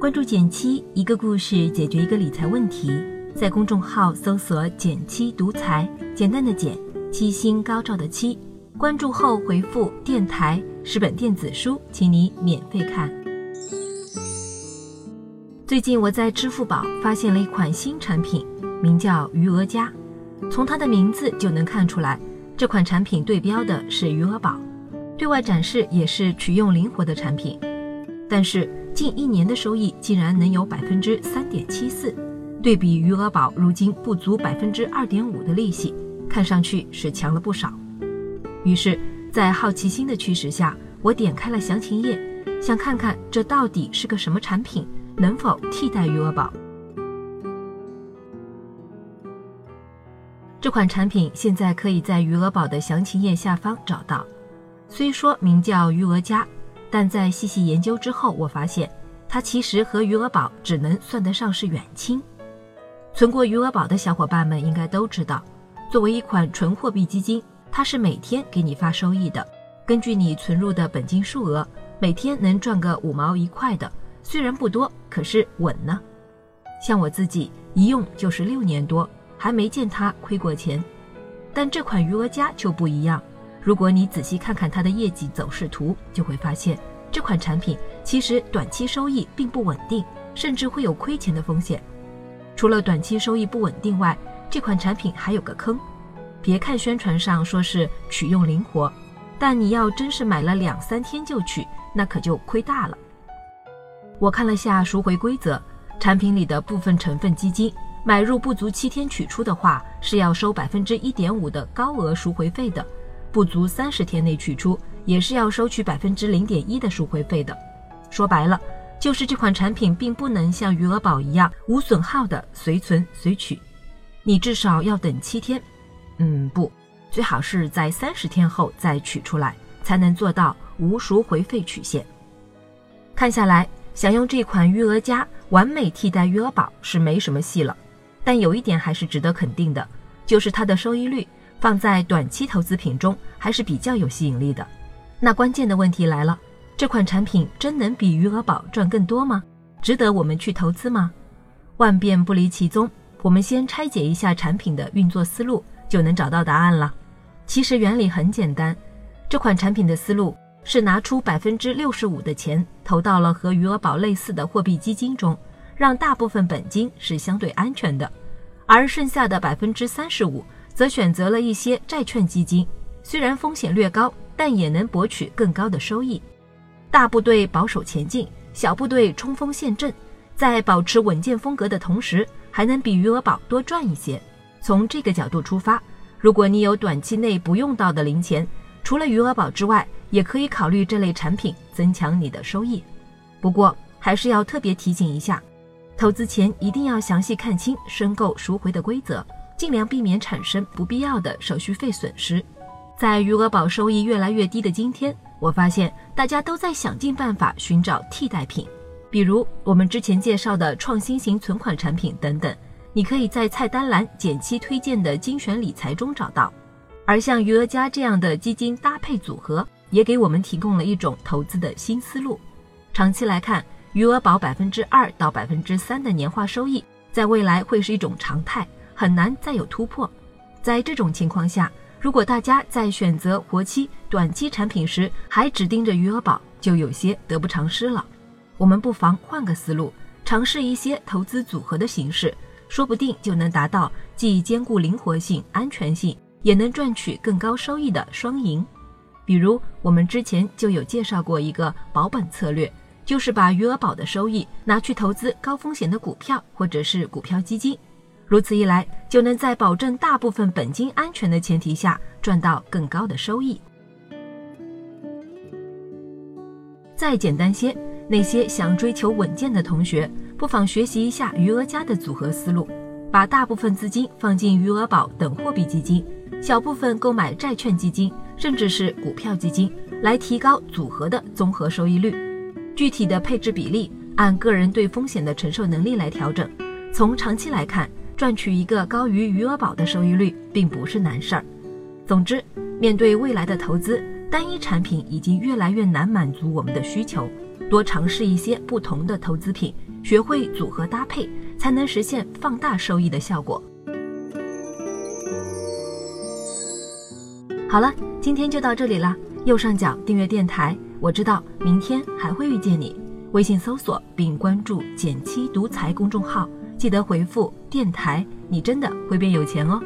关注减七，一个故事解决一个理财问题。在公众号搜索“减七独裁，简单的减，七星高照的七。关注后回复“电台”十本电子书，请你免费看。最近我在支付宝发现了一款新产品，名叫余额加。从它的名字就能看出来，这款产品对标的是余额宝，对外展示也是取用灵活的产品。但是近一年的收益竟然能有百分之三点七四，对比余额宝如今不足百分之二点五的利息，看上去是强了不少。于是，在好奇心的驱使下，我点开了详情页，想看看这到底是个什么产品，能否替代余额宝。这款产品现在可以在余额宝的详情页下方找到，虽说名叫余额加。但在细细研究之后，我发现它其实和余额宝只能算得上是远亲。存过余额宝的小伙伴们应该都知道，作为一款纯货币基金，它是每天给你发收益的，根据你存入的本金数额，每天能赚个五毛一块的，虽然不多，可是稳呢。像我自己一用就是六年多，还没见它亏过钱。但这款余额加就不一样。如果你仔细看看它的业绩走势图，就会发现这款产品其实短期收益并不稳定，甚至会有亏钱的风险。除了短期收益不稳定外，这款产品还有个坑。别看宣传上说是取用灵活，但你要真是买了两三天就取，那可就亏大了。我看了下赎回规则，产品里的部分成分基金买入不足七天取出的话，是要收百分之一点五的高额赎回费的。不足三十天内取出，也是要收取百分之零点一的赎回费的。说白了，就是这款产品并不能像余额宝一样无损耗的随存随取，你至少要等七天，嗯，不，最好是在三十天后再取出来，才能做到无赎回费曲线。看下来，想用这款余额加完美替代余额宝是没什么戏了。但有一点还是值得肯定的，就是它的收益率。放在短期投资品中还是比较有吸引力的。那关键的问题来了，这款产品真能比余额宝赚更多吗？值得我们去投资吗？万变不离其宗，我们先拆解一下产品的运作思路，就能找到答案了。其实原理很简单，这款产品的思路是拿出百分之六十五的钱投到了和余额宝类似的货币基金中，让大部分本金是相对安全的，而剩下的百分之三十五。则选择了一些债券基金，虽然风险略高，但也能博取更高的收益。大部队保守前进，小部队冲锋陷阵，在保持稳健风格的同时，还能比余额宝多赚一些。从这个角度出发，如果你有短期内不用到的零钱，除了余额宝之外，也可以考虑这类产品增强你的收益。不过，还是要特别提醒一下，投资前一定要详细看清申购赎回的规则。尽量避免产生不必要的手续费损失。在余额宝收益越来越低的今天，我发现大家都在想尽办法寻找替代品，比如我们之前介绍的创新型存款产品等等。你可以在菜单栏减期推荐的精选理财中找到。而像余额加这样的基金搭配组合，也给我们提供了一种投资的新思路。长期来看，余额宝百分之二到百分之三的年化收益，在未来会是一种常态。很难再有突破。在这种情况下，如果大家在选择活期、短期产品时还只盯着余额宝，就有些得不偿失了。我们不妨换个思路，尝试一些投资组合的形式，说不定就能达到既兼顾灵活性、安全性，也能赚取更高收益的双赢。比如，我们之前就有介绍过一个保本策略，就是把余额宝的收益拿去投资高风险的股票或者是股票基金。如此一来，就能在保证大部分本金安全的前提下，赚到更高的收益。再简单些，那些想追求稳健的同学，不妨学习一下余额加的组合思路，把大部分资金放进余额宝等货币基金，小部分购买债券基金，甚至是股票基金，来提高组合的综合收益率。具体的配置比例，按个人对风险的承受能力来调整。从长期来看，赚取一个高于余额宝的收益率，并不是难事儿。总之，面对未来的投资，单一产品已经越来越难满足我们的需求，多尝试一些不同的投资品，学会组合搭配，才能实现放大收益的效果。好了，今天就到这里啦。右上角订阅电台，我知道明天还会遇见你。微信搜索并关注“减七独裁”公众号，记得回复“电台”，你真的会变有钱哦。